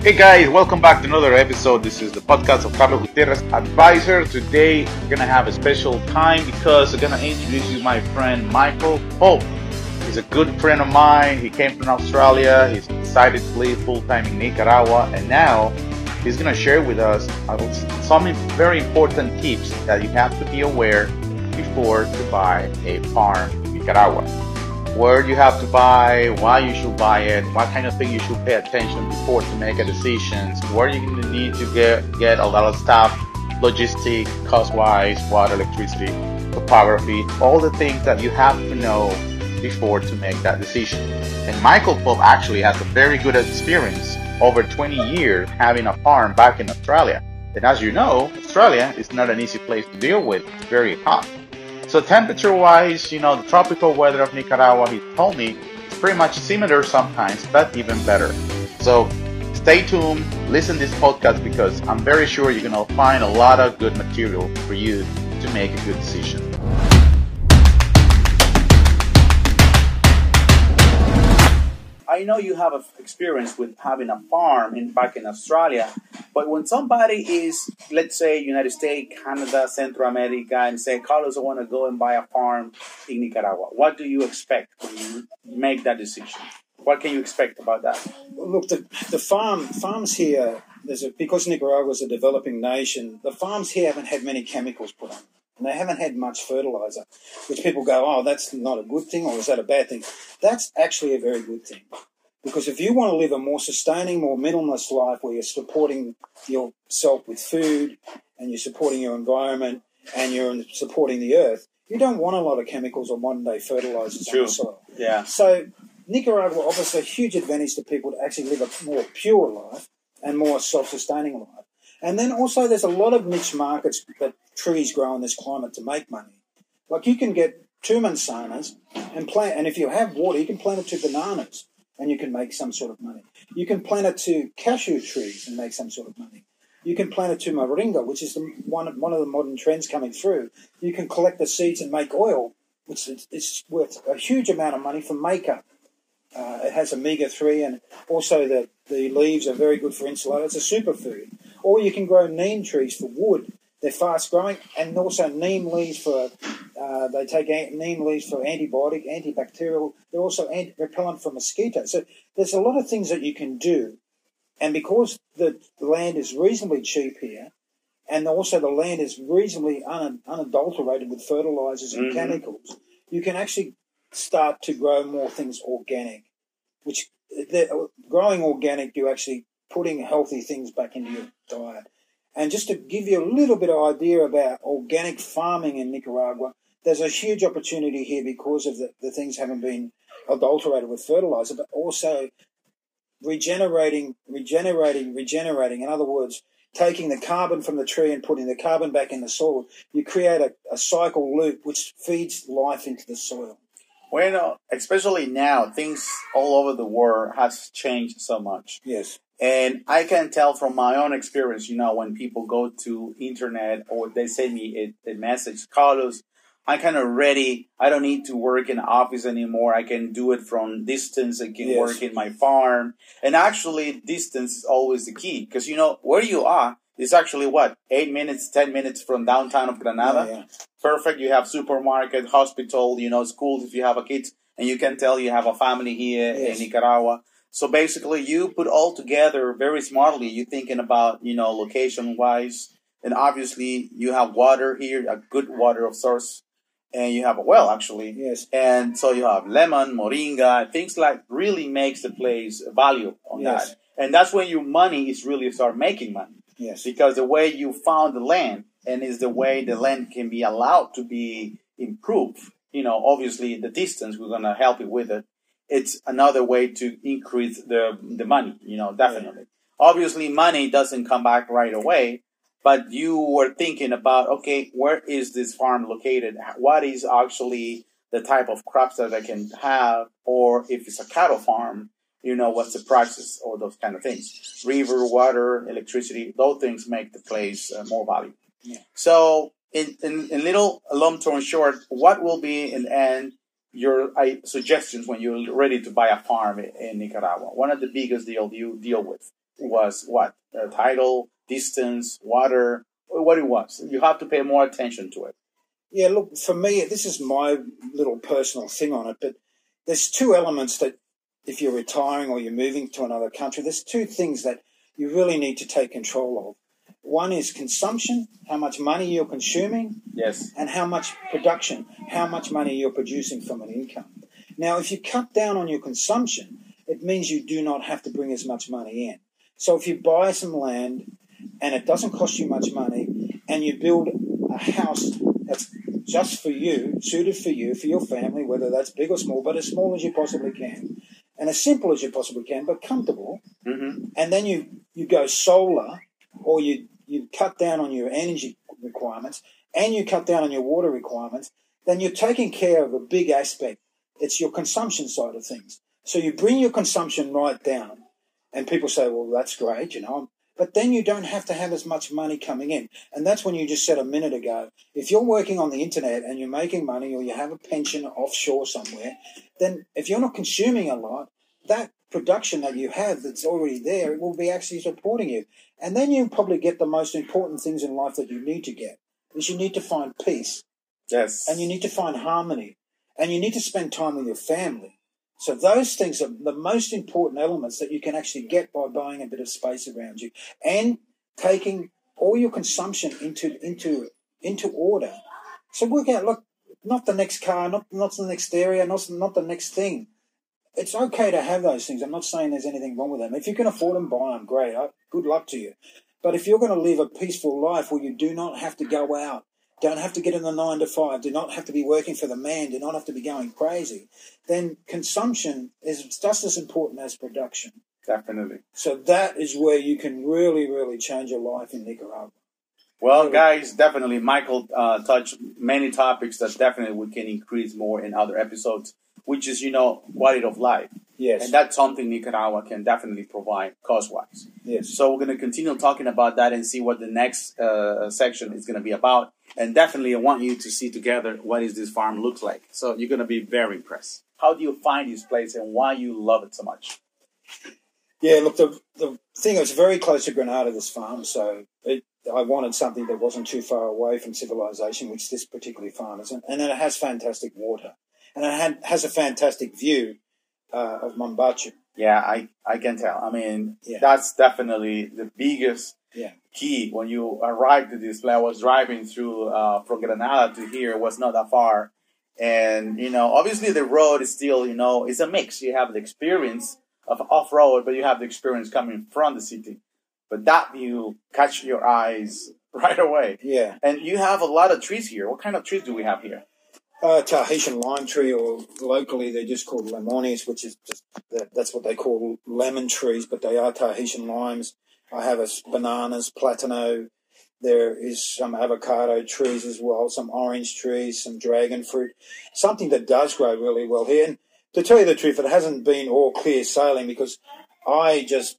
Hey guys, welcome back to another episode. This is the podcast of Carlos Gutierrez Advisor. Today we're gonna have a special time because I'm gonna introduce you my friend Michael Pope. He's a good friend of mine. He came from Australia. He's decided to live full time in Nicaragua, and now he's gonna share with us some very important tips that you have to be aware before to buy a farm in Nicaragua where you have to buy, why you should buy it, what kind of thing you should pay attention before to make a decision, where to need to get, get a lot of stuff, logistic, cost-wise, water, electricity, topography, all the things that you have to know before to make that decision. And Michael Pope actually has a very good experience over 20 years having a farm back in Australia. And as you know, Australia is not an easy place to deal with. It's very hot. So temperature wise, you know, the tropical weather of Nicaragua, he told me, is pretty much similar sometimes, but even better. So stay tuned, listen to this podcast because I'm very sure you're going to find a lot of good material for you to make a good decision. I know you have experience with having a farm in back in Australia, but when somebody is, let's say, United States, Canada, Central America, and say, Carlos, I want to go and buy a farm in Nicaragua, what do you expect when you make that decision? What can you expect about that? Look, the, the farm farms here, there's a, because Nicaragua is a developing nation, the farms here haven't had many chemicals put on and they haven't had much fertilizer, which people go, oh, that's not a good thing, or is that a bad thing? That's actually a very good thing. Because if you want to live a more sustaining, more minimalist life where you're supporting yourself with food and you're supporting your environment and you're supporting the earth, you don't want a lot of chemicals or modern day fertilizers True. on the soil. Yeah. So Nicaragua offers a huge advantage to people to actually live a more pure life and more self sustaining life. And then also there's a lot of niche markets that trees grow in this climate to make money. Like you can get two manzanas and plant, and if you have water, you can plant it to bananas and you can make some sort of money. You can plant it to cashew trees and make some sort of money. You can plant it to moringa, which is the, one, one of the modern trends coming through. You can collect the seeds and make oil, which is, worth a huge amount of money for makeup. Uh, it has omega 3 and also the, the leaves are very good for insulator. It's a superfood. Or you can grow neem trees for wood. They're fast growing, and also neem leaves for uh, they take neem leaves for antibiotic, antibacterial. They're also anti- repellent for mosquitoes. So there's a lot of things that you can do, and because the land is reasonably cheap here, and also the land is reasonably un- unadulterated with fertilizers and mm-hmm. chemicals, you can actually start to grow more things organic. Which growing organic, you're actually putting healthy things back into your diet. And just to give you a little bit of idea about organic farming in Nicaragua, there's a huge opportunity here because of the, the things haven't been adulterated with fertilizer, but also regenerating, regenerating, regenerating. In other words, taking the carbon from the tree and putting the carbon back in the soil. You create a, a cycle loop which feeds life into the soil. Well, especially now, things all over the world has changed so much. Yes. And I can tell from my own experience, you know, when people go to internet or they send me a, a message, Carlos, I'm kind of ready. I don't need to work in office anymore. I can do it from distance. I can yes. work in my farm. And actually, distance is always the key because, you know, where you are is actually what? Eight minutes, 10 minutes from downtown of Granada. Yeah, yeah. Perfect. You have supermarket, hospital, you know, schools if you have a kid and you can tell you have a family here yes. in Nicaragua. So basically, you put all together very smartly. You're thinking about, you know, location wise. And obviously, you have water here, a good water of source. And you have a well, actually. Yes. And so you have lemon, moringa, things like really makes the place value on yes. that. And that's when your money is really start making money. Yes. Because the way you found the land and is the way the land can be allowed to be improved. You know, obviously the distance, we're going to help you with it it's another way to increase the the money. You know, definitely. Obviously, money doesn't come back right away, but you were thinking about okay, where is this farm located? What is actually the type of crops that I can have, or if it's a cattle farm, you know, what's the prices or those kind of things. River, water, electricity, those things make the place uh, more valuable. Yeah. So, in, in, in little long term short, what will be in the end your suggestions when you're ready to buy a farm in Nicaragua? One of the biggest deal you deal with was what uh, tidal, distance, water, what it was. You have to pay more attention to it. Yeah, look, for me, this is my little personal thing on it, but there's two elements that if you're retiring or you're moving to another country, there's two things that you really need to take control of. One is consumption, how much money you're consuming, Yes. and how much production, how much money you're producing from an income. Now, if you cut down on your consumption, it means you do not have to bring as much money in. So if you buy some land and it doesn't cost you much money and you build a house that's just for you, suited for you, for your family, whether that's big or small, but as small as you possibly can, and as simple as you possibly can, but comfortable, hmm and then you, you go solar or you, you cut down on your energy requirements and you cut down on your water requirements, then you're taking care of a big aspect. It's your consumption side of things. So you bring your consumption right down, and people say, well, that's great, you know. But then you don't have to have as much money coming in. And that's when you just said a minute ago if you're working on the internet and you're making money or you have a pension offshore somewhere, then if you're not consuming a lot, that production that you have that's already there it will be actually supporting you. And then you probably get the most important things in life that you need to get. Is you need to find peace Yes. and you need to find harmony and you need to spend time with your family. So those things are the most important elements that you can actually get by buying a bit of space around you and taking all your consumption into into into order. So work out, look, not the next car, not not the next area, not not the next thing. It's okay to have those things. I'm not saying there's anything wrong with them. If you can afford them, buy them. Great. Good luck to you. But if you're going to live a peaceful life where you do not have to go out, don't have to get in the nine to five, do not have to be working for the man, do not have to be going crazy, then consumption is just as important as production. Definitely. So that is where you can really, really change your life in Nicaragua. Well, guys, definitely Michael uh, touched many topics that definitely we can increase more in other episodes, which is, you know, quality of life. Yes. And that's something Nicaragua can definitely provide cost wise. yes. So we're going to continue talking about that and see what the next uh, section is going to be about. And definitely, I want you to see together what is this farm looks like. So you're going to be very impressed. How do you find this place and why you love it so much? Yeah, look, the, the thing is very close to Granada, this farm, so it, I wanted something that wasn't too far away from civilization, which this particular farm isn't. And then it has fantastic water. And it had, has a fantastic view uh, of Mombacho. Yeah, I, I can tell. I mean, Yeah. that's definitely the biggest Yeah. key when you arrived to this place. I was driving through uh, from Granada to here, it was not that far. And, you know, obviously the road is still, you know, it's a mix. You have the experience of off road, but you have the experience coming from the city. But that view catch your eyes right away. Yeah. And you have a lot of trees here. What kind of trees do we have here? Uh, Tahitian lime tree, or locally they're just called lemones, which is just that, that's what they call lemon trees, but they are Tahitian limes. I have a bananas, platano. There is some avocado trees as well, some orange trees, some dragon fruit, something that does grow really well here. And to tell you the truth, it hasn't been all clear sailing because I just,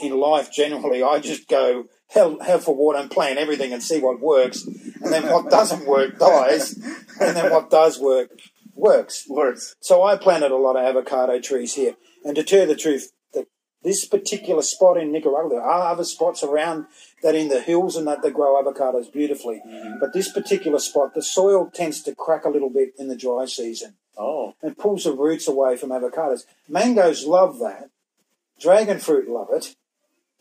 in life generally, I just go hell, hell for water and plan everything and see what works. And then what doesn't work dies. And then what does work works. Words. So I planted a lot of avocado trees here. And to tell you the truth, the, this particular spot in Nicaragua, there are other spots around that in the hills and that they grow avocados beautifully. Mm-hmm. But this particular spot, the soil tends to crack a little bit in the dry season Oh, and pulls the roots away from avocados. Mangoes love that. Dragon fruit love it.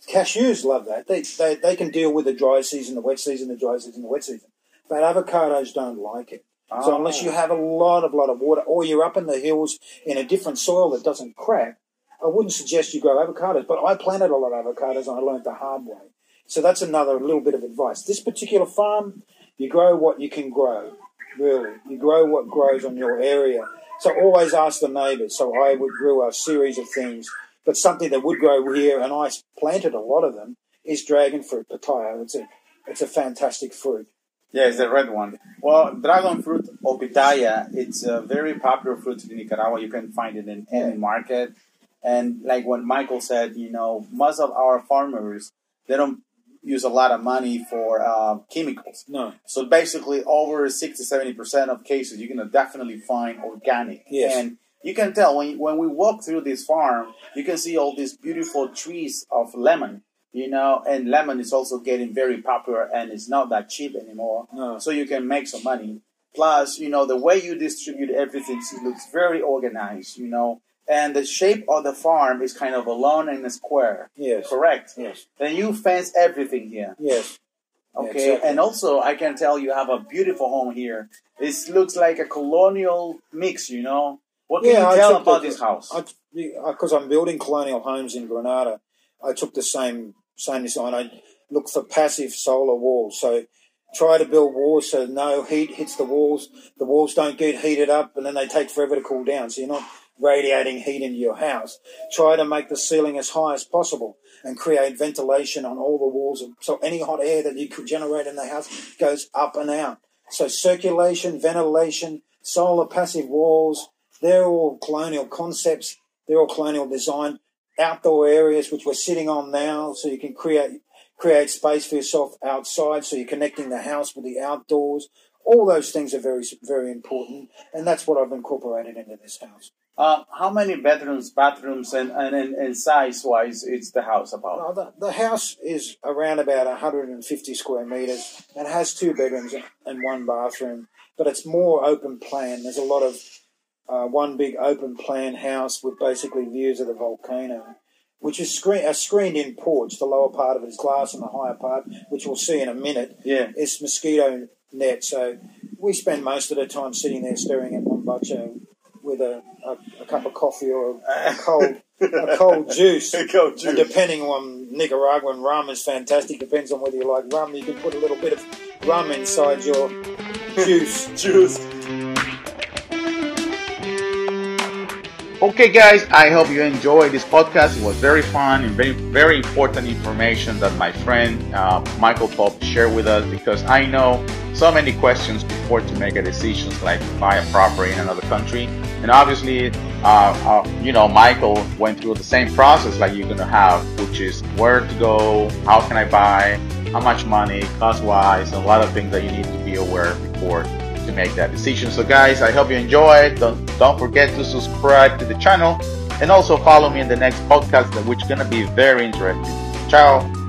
Cashews love that. They, they, they can deal with the dry season, the wet season, the dry season, the wet season. But avocados don't like it. So Ah. unless you have a lot of lot of water, or you're up in the hills in a different soil that doesn't crack, I wouldn't suggest you grow avocados. But I planted a lot of avocados and I learned the hard way. So that's another little bit of advice. This particular farm, you grow what you can grow. Really, you grow what grows on your area. So always ask the neighbours. So I would grew a series of things, but something that would grow here, and I planted a lot of them, is dragon fruit, pitaya. It's a it's a fantastic fruit. Yeah, it's the red one. Well, dragon fruit or pitaya, it's a very popular fruit in Nicaragua. You can find it in any market. And like what Michael said, you know, most of our farmers, they don't use a lot of money for uh, chemicals. No, So basically, over 60 70% of cases, you're going to definitely find organic. Yes. And you can tell when when we walk through this farm, you can see all these beautiful trees of lemon. You know, and lemon is also getting very popular, and it's not that cheap anymore. No. So you can make some money. Plus, you know, the way you distribute everything it looks very organized. You know, and the shape of the farm is kind of a lawn and a square. Yes. Correct. Yes. Then you fence everything here. Yes. Okay, exactly. and also I can tell you have a beautiful home here. This looks like a colonial mix, you know. What can Yeah, you tell about the- this house? Because I'm building colonial homes in Granada, I took the same same design. I look for passive solar walls. So try to build walls so no heat hits the walls. The walls don't get heated up, and then they take forever to cool down. So you're not radiating heat into your house. Try to make the ceiling as high as possible and create ventilation on all the walls, so any hot air that you could generate in the house goes up and out. So circulation, ventilation, solar passive walls, they're all colonial concepts. They're all colonial design. Outdoor areas which we're sitting on now, so you can create create space for yourself outside. So you're connecting the house with the outdoors. All those things are very very important, and that's what I've incorporated into this house. Uh, how many bedrooms, bathrooms, and and, and, size wise is the house about? The, the house is around about 150 square meters and has two bedrooms and one bathroom, but it's more open plan. There's a lot of uh, one big open plan house with basically views of the volcano, which is screen, a screened in porch. The lower part of it is glass, and the higher part, which we'll see in a minute, Yeah. is mosquito net. So we spend most of the time sitting there staring at Mombacho with a, a, a cup of coffee or a cold a cold juice. And juice. depending on Nicaraguan rum is fantastic. Depends on whether you like rum. You can put a little bit of rum inside your juice. Juice. Okay, guys, I hope you enjoyed this podcast. It was very fun and very, very important information that my friend uh, Michael Pope shared with us because I know so many questions before to make a decision like buy a property in another country. And obviously, uh, uh, you know, Michael went through the same process like you're gonna have, which is where to go, how can I buy, how much money, cost wise, a lot of things that you need to be aware before to make that decision. So guys, I hope you enjoyed. Don't don't forget to subscribe to the channel and also follow me in the next podcast which is gonna be very interesting. Ciao.